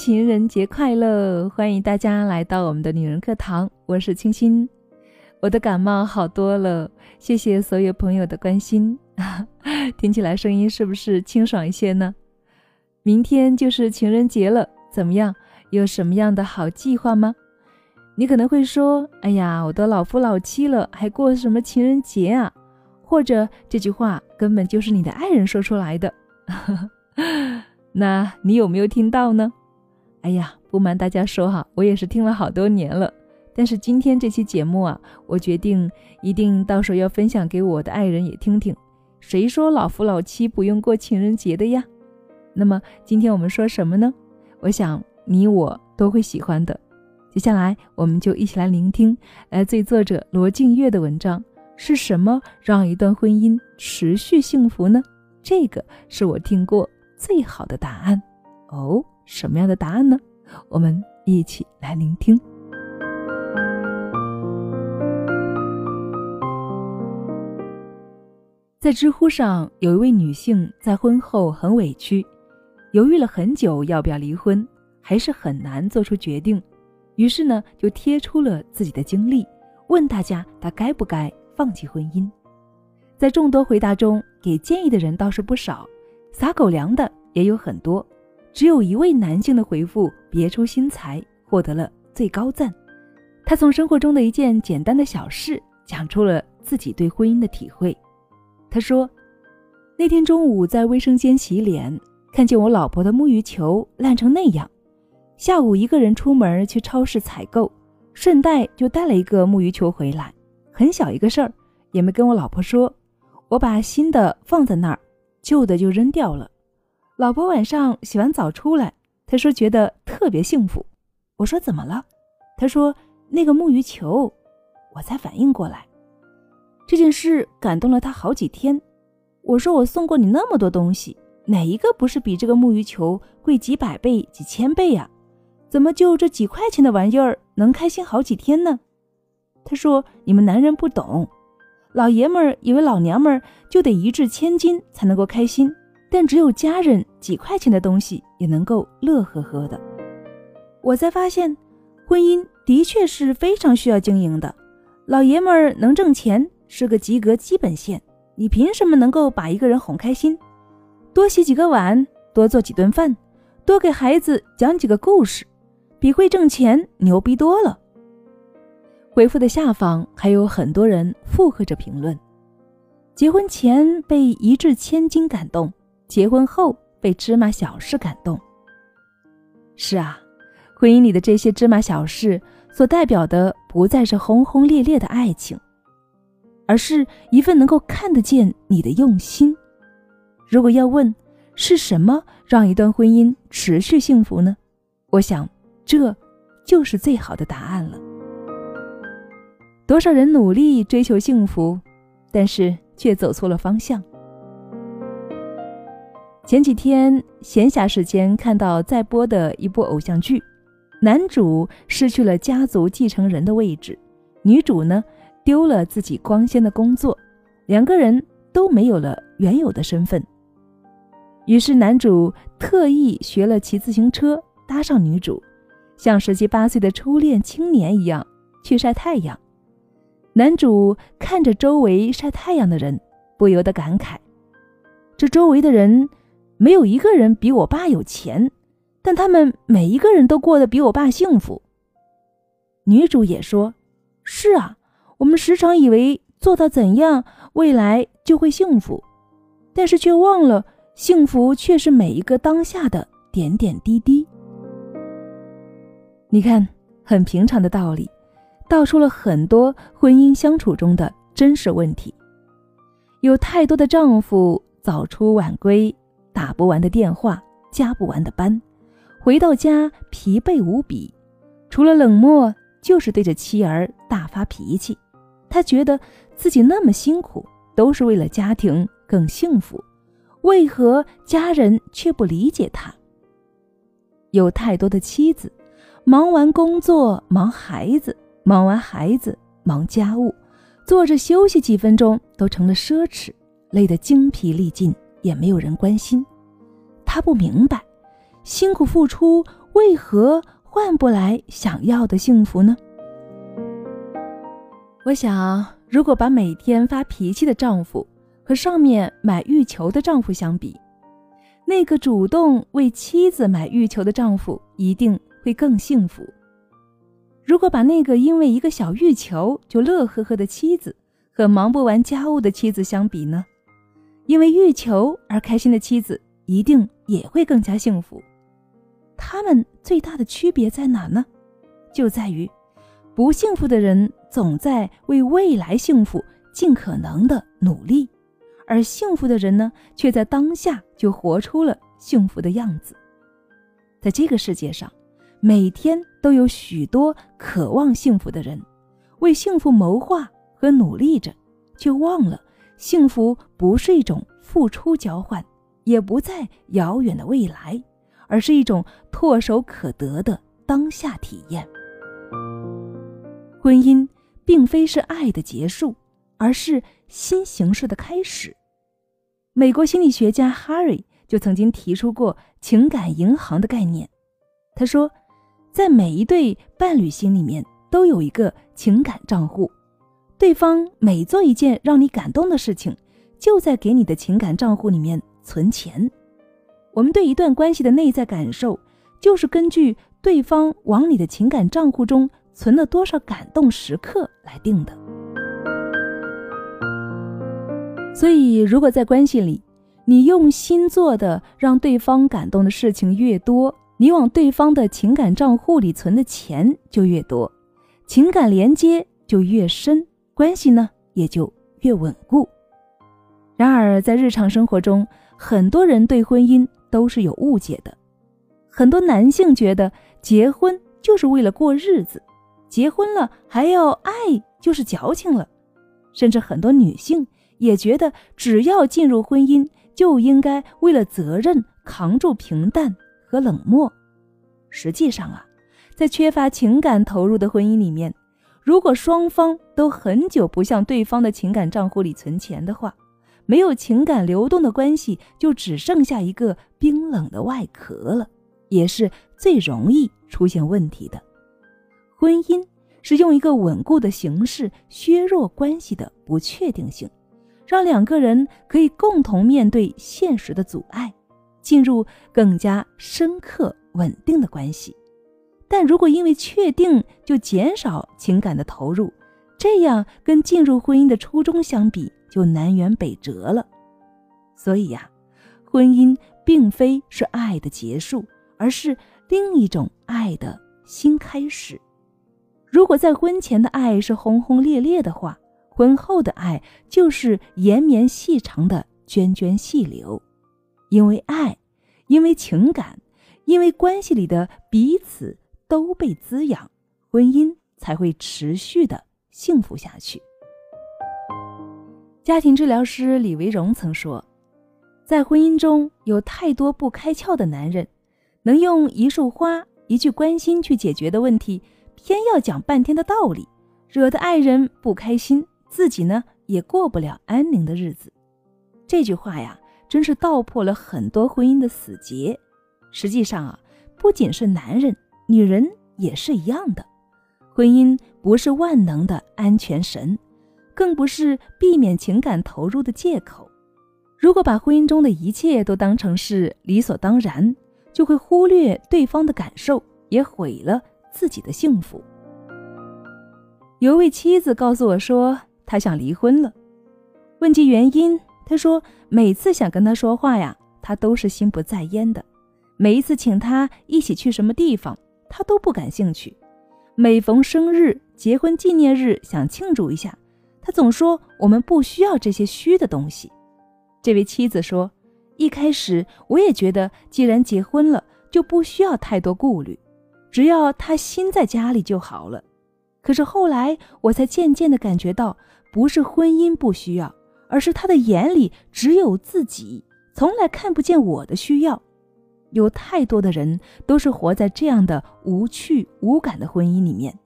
情人节快乐！欢迎大家来到我们的女人课堂，我是清新。我的感冒好多了，谢谢所有朋友的关心。听起来声音是不是清爽一些呢？明天就是情人节了，怎么样？有什么样的好计划吗？你可能会说：“哎呀，我都老夫老妻了，还过什么情人节啊？”或者这句话根本就是你的爱人说出来的。那你有没有听到呢？哎呀，不瞒大家说哈，我也是听了好多年了。但是今天这期节目啊，我决定一定到时候要分享给我的爱人也听听。谁说老夫老妻不用过情人节的呀？那么今天我们说什么呢？我想你我都会喜欢的。接下来我们就一起来聆听来自于作者罗静月的文章：是什么让一段婚姻持续幸福呢？这个是我听过最好的答案哦。什么样的答案呢？我们一起来聆听。在知乎上，有一位女性在婚后很委屈，犹豫了很久要不要离婚，还是很难做出决定。于是呢，就贴出了自己的经历，问大家她该不该放弃婚姻。在众多回答中，给建议的人倒是不少，撒狗粮的也有很多。只有一位男性的回复别出心裁，获得了最高赞。他从生活中的一件简单的小事讲出了自己对婚姻的体会。他说：“那天中午在卫生间洗脸，看见我老婆的沐浴球烂成那样。下午一个人出门去超市采购，顺带就带了一个沐浴球回来，很小一个事儿，也没跟我老婆说。我把新的放在那儿，旧的就扔掉了。”老婆晚上洗完澡出来，她说觉得特别幸福。我说怎么了？她说那个木鱼球。我才反应过来，这件事感动了她好几天。我说我送过你那么多东西，哪一个不是比这个木鱼球贵几百倍、几千倍呀？怎么就这几块钱的玩意儿能开心好几天呢？她说你们男人不懂，老爷们儿以为老娘们儿就得一掷千金才能够开心。但只有家人几块钱的东西也能够乐呵呵的。我才发现，婚姻的确是非常需要经营的。老爷们儿能挣钱是个及格基本线，你凭什么能够把一个人哄开心？多洗几个碗，多做几顿饭，多给孩子讲几个故事，比会挣钱牛逼多了。回复的下方还有很多人附和着评论：结婚前被一掷千金感动。结婚后被芝麻小事感动。是啊，婚姻里的这些芝麻小事所代表的不再是轰轰烈烈的爱情，而是一份能够看得见你的用心。如果要问是什么让一段婚姻持续幸福呢？我想这就是最好的答案了。多少人努力追求幸福，但是却走错了方向。前几天闲暇时间看到在播的一部偶像剧，男主失去了家族继承人的位置，女主呢丢了自己光鲜的工作，两个人都没有了原有的身份。于是男主特意学了骑自行车，搭上女主，像十七八岁的初恋青年一样去晒太阳。男主看着周围晒太阳的人，不由得感慨：这周围的人。没有一个人比我爸有钱，但他们每一个人都过得比我爸幸福。女主也说：“是啊，我们时常以为做到怎样，未来就会幸福，但是却忘了，幸福却是每一个当下的点点滴滴。”你看，很平常的道理，道出了很多婚姻相处中的真实问题。有太多的丈夫早出晚归。打不完的电话，加不完的班，回到家疲惫无比，除了冷漠就是对着妻儿大发脾气。他觉得自己那么辛苦，都是为了家庭更幸福，为何家人却不理解他？有太多的妻子，忙完工作忙孩子，忙完孩子忙家务，坐着休息几分钟都成了奢侈，累得精疲力尽，也没有人关心。他不明白，辛苦付出为何换不来想要的幸福呢？我想，如果把每天发脾气的丈夫和上面买玉球的丈夫相比，那个主动为妻子买玉球的丈夫一定会更幸福。如果把那个因为一个小玉球就乐呵呵的妻子和忙不完家务的妻子相比呢？因为欲求而开心的妻子一定也会更加幸福。他们最大的区别在哪呢？就在于，不幸福的人总在为未来幸福尽可能的努力，而幸福的人呢，却在当下就活出了幸福的样子。在这个世界上，每天都有许多渴望幸福的人，为幸福谋划和努力着，却忘了。幸福不是一种付出交换，也不在遥远的未来，而是一种唾手可得的当下体验。婚姻并非是爱的结束，而是新形式的开始。美国心理学家 Harry 就曾经提出过情感银行的概念。他说，在每一对伴侣心里面都有一个情感账户。对方每做一件让你感动的事情，就在给你的情感账户里面存钱。我们对一段关系的内在感受，就是根据对方往你的情感账户中存了多少感动时刻来定的。所以，如果在关系里，你用心做的让对方感动的事情越多，你往对方的情感账户里存的钱就越多，情感连接就越深。关系呢也就越稳固。然而，在日常生活中，很多人对婚姻都是有误解的。很多男性觉得结婚就是为了过日子，结婚了还要爱就是矫情了。甚至很多女性也觉得，只要进入婚姻，就应该为了责任扛住平淡和冷漠。实际上啊，在缺乏情感投入的婚姻里面。如果双方都很久不向对方的情感账户里存钱的话，没有情感流动的关系就只剩下一个冰冷的外壳了，也是最容易出现问题的。婚姻是用一个稳固的形式削弱关系的不确定性，让两个人可以共同面对现实的阻碍，进入更加深刻稳定的关系。但如果因为确定就减少情感的投入，这样跟进入婚姻的初衷相比就南辕北辙了。所以呀，婚姻并非是爱的结束，而是另一种爱的新开始。如果在婚前的爱是轰轰烈烈的话，婚后的爱就是延绵细长的涓涓细流。因为爱，因为情感，因为关系里的彼此。都被滋养，婚姻才会持续的幸福下去。家庭治疗师李维荣曾说，在婚姻中有太多不开窍的男人，能用一束花、一句关心去解决的问题，偏要讲半天的道理，惹得爱人不开心，自己呢也过不了安宁的日子。这句话呀，真是道破了很多婚姻的死结。实际上啊，不仅是男人。女人也是一样的，婚姻不是万能的安全绳，更不是避免情感投入的借口。如果把婚姻中的一切都当成是理所当然，就会忽略对方的感受，也毁了自己的幸福。有位妻子告诉我说，她想离婚了。问及原因，她说每次想跟他说话呀，他都是心不在焉的。每一次请他一起去什么地方。他都不感兴趣，每逢生日、结婚纪念日想庆祝一下，他总说我们不需要这些虚的东西。这位妻子说：“一开始我也觉得，既然结婚了，就不需要太多顾虑，只要他心在家里就好了。可是后来我才渐渐地感觉到，不是婚姻不需要，而是他的眼里只有自己，从来看不见我的需要。”有太多的人都是活在这样的无趣无感的婚姻里面，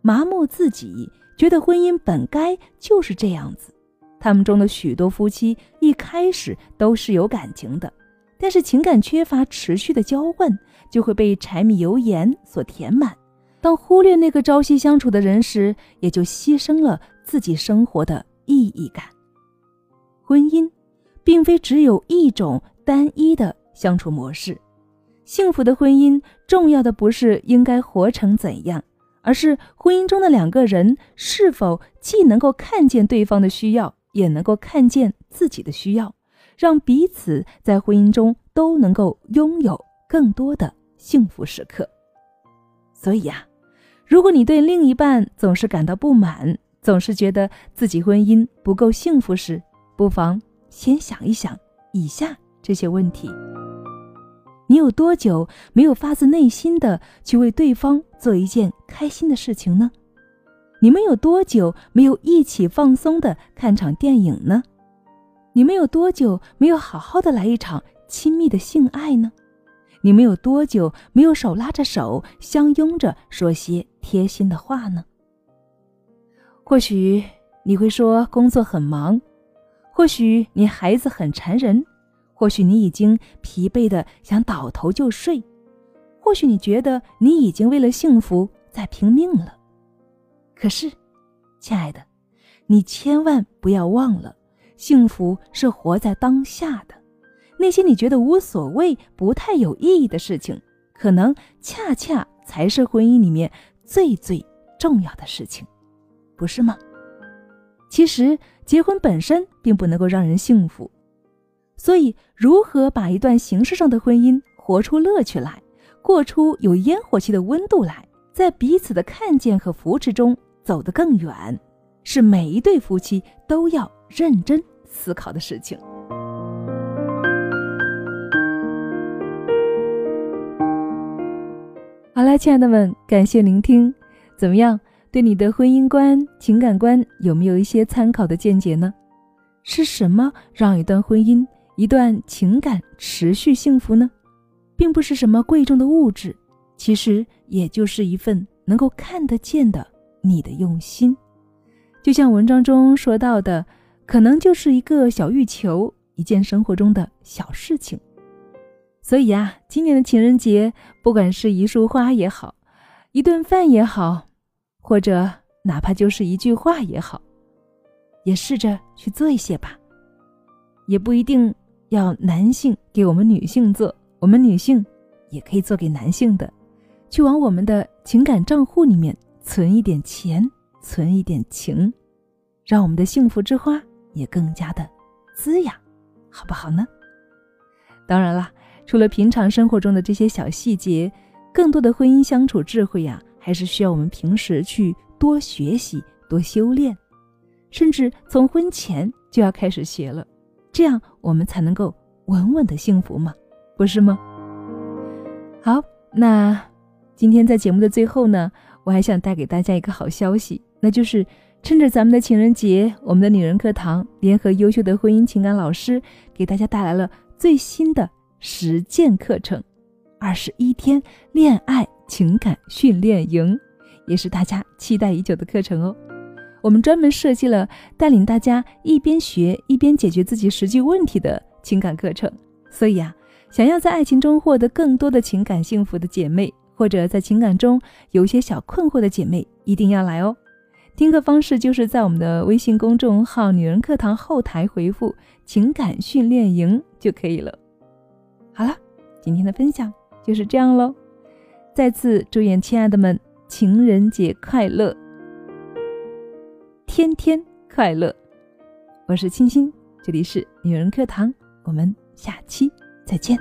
麻木自己，觉得婚姻本该就是这样子。他们中的许多夫妻一开始都是有感情的，但是情感缺乏持续的交换，就会被柴米油盐所填满；当忽略那个朝夕相处的人时，也就牺牲了自己生活的意义感。婚姻，并非只有一种单一的相处模式。幸福的婚姻，重要的不是应该活成怎样，而是婚姻中的两个人是否既能够看见对方的需要，也能够看见自己的需要，让彼此在婚姻中都能够拥有更多的幸福时刻。所以呀，如果你对另一半总是感到不满，总是觉得自己婚姻不够幸福时，不妨先想一想以下这些问题。你有多久没有发自内心的去为对方做一件开心的事情呢？你们有多久没有一起放松的看场电影呢？你们有多久没有好好的来一场亲密的性爱呢？你们有多久没有手拉着手相拥着说些贴心的话呢？或许你会说工作很忙，或许你孩子很缠人。或许你已经疲惫的想倒头就睡，或许你觉得你已经为了幸福在拼命了。可是，亲爱的，你千万不要忘了，幸福是活在当下的。那些你觉得无所谓、不太有意义的事情，可能恰恰才是婚姻里面最最重要的事情，不是吗？其实，结婚本身并不能够让人幸福。所以，如何把一段形式上的婚姻活出乐趣来，过出有烟火气的温度来，在彼此的看见和扶持中走得更远，是每一对夫妻都要认真思考的事情。好了，亲爱的们，感谢聆听。怎么样？对你的婚姻观、情感观有没有一些参考的见解呢？是什么让一段婚姻？一段情感持续幸福呢，并不是什么贵重的物质，其实也就是一份能够看得见的你的用心。就像文章中说到的，可能就是一个小欲求，一件生活中的小事情。所以啊，今年的情人节，不管是一束花也好，一顿饭也好，或者哪怕就是一句话也好，也试着去做一些吧，也不一定。要男性给我们女性做，我们女性也可以做给男性的，去往我们的情感账户里面存一点钱，存一点情，让我们的幸福之花也更加的滋养，好不好呢？当然啦，除了平常生活中的这些小细节，更多的婚姻相处智慧呀，还是需要我们平时去多学习、多修炼，甚至从婚前就要开始学了。这样我们才能够稳稳的幸福嘛，不是吗？好，那今天在节目的最后呢，我还想带给大家一个好消息，那就是趁着咱们的情人节，我们的女人课堂联合优秀的婚姻情感老师，给大家带来了最新的实践课程——二十一天恋爱情感训练营，也是大家期待已久的课程哦。我们专门设计了带领大家一边学一边解决自己实际问题的情感课程，所以啊，想要在爱情中获得更多的情感幸福的姐妹，或者在情感中有一些小困惑的姐妹，一定要来哦。听课方式就是在我们的微信公众号“女人课堂”后台回复“情感训练营”就可以了。好了，今天的分享就是这样喽。再次祝愿亲爱的们情人节快乐！天天快乐，我是青青，这里是女人课堂，我们下期再见。